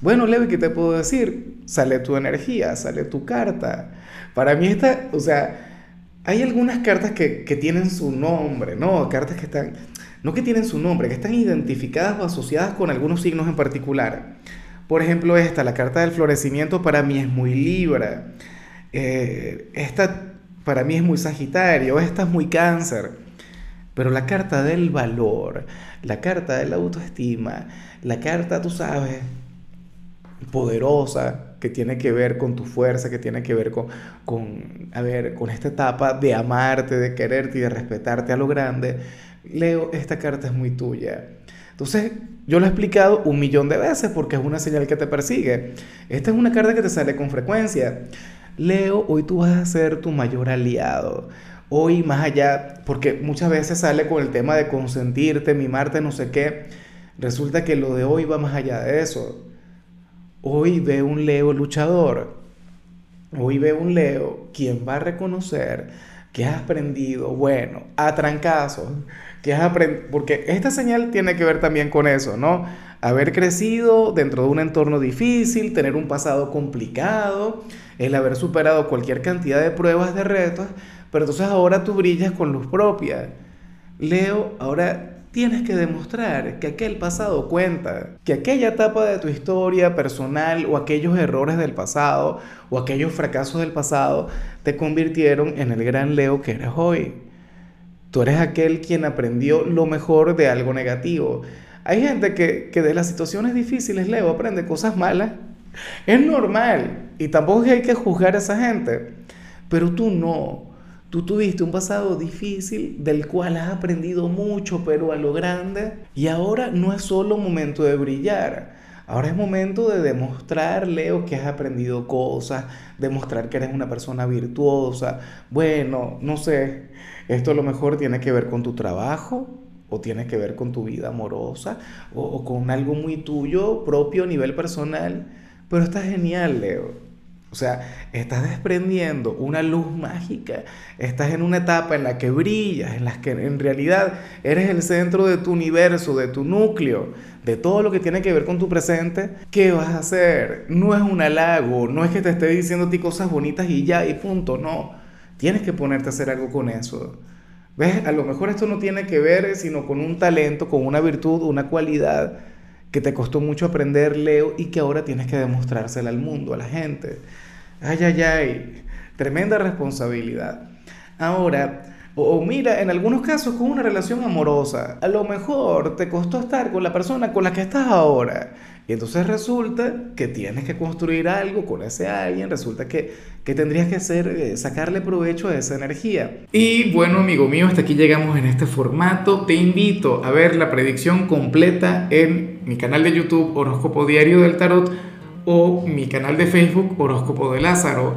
Bueno, Leo, ¿qué te puedo decir? Sale tu energía, sale tu carta. Para mí esta, o sea, hay algunas cartas que, que, tienen su nombre, ¿no? Cartas que están, no que tienen su nombre, que están identificadas o asociadas con algunos signos en particular. Por ejemplo, esta, la carta del florecimiento, para mí es muy Libra. Eh, esta para mí es muy Sagitario, esta es muy Cáncer. Pero la carta del valor, la carta de la autoestima, la carta, tú sabes, poderosa, que tiene que ver con tu fuerza, que tiene que ver con, con, a ver, con esta etapa de amarte, de quererte y de respetarte a lo grande, Leo, esta carta es muy tuya. Entonces, yo lo he explicado un millón de veces porque es una señal que te persigue. Esta es una carta que te sale con frecuencia. Leo, hoy tú vas a ser tu mayor aliado. Hoy más allá, porque muchas veces sale con el tema de consentirte, mimarte, no sé qué. Resulta que lo de hoy va más allá de eso. Hoy ve un Leo luchador. Hoy ve un Leo quien va a reconocer que has aprendido, bueno, a trancazos, que has aprendido, porque esta señal tiene que ver también con eso, ¿no? Haber crecido dentro de un entorno difícil, tener un pasado complicado, el haber superado cualquier cantidad de pruebas, de retos, pero entonces ahora tú brillas con luz propia. Leo, ahora tienes que demostrar que aquel pasado cuenta, que aquella etapa de tu historia personal o aquellos errores del pasado o aquellos fracasos del pasado te convirtieron en el gran Leo que eres hoy. Tú eres aquel quien aprendió lo mejor de algo negativo. Hay gente que, que de las situaciones difíciles, Leo, aprende cosas malas. Es normal y tampoco hay que juzgar a esa gente, pero tú no. Tú tuviste un pasado difícil del cual has aprendido mucho, pero a lo grande. Y ahora no es solo momento de brillar. Ahora es momento de demostrar, Leo, que has aprendido cosas, demostrar que eres una persona virtuosa. Bueno, no sé, esto a lo mejor tiene que ver con tu trabajo, o tiene que ver con tu vida amorosa, o, con algo muy tuyo, propio a nivel personal. Pero está genial, Leo. O sea, estás desprendiendo una luz mágica, estás en una etapa en la que brillas, en la que en realidad eres el centro de tu universo, de tu núcleo, de todo lo que tiene que ver con tu presente. ¿Qué vas a hacer? No es un halago, no es que te esté diciendo a ti cosas bonitas y ya, y punto, no. Tienes que ponerte a hacer algo con eso. ¿Ves? A lo mejor esto no tiene que ver sino con un talento, con una virtud, una cualidad que te costó mucho aprender, Leo, y que ahora tienes que demostrársela al mundo, a la gente. Ay, ay, ay, tremenda responsabilidad. Ahora, o, mira, en algunos casos con una relación amorosa, a lo mejor te costó estar con la persona con la que estás ahora. Y entonces resulta que tienes que construir algo con ese alguien, resulta que, que tendrías que hacer, eh, sacarle provecho a esa energía. Y bueno, amigo mío, hasta aquí llegamos en este formato. Te invito a ver la predicción completa en mi canal de YouTube Horóscopo Diario del Tarot o mi canal de Facebook Horóscopo de Lázaro.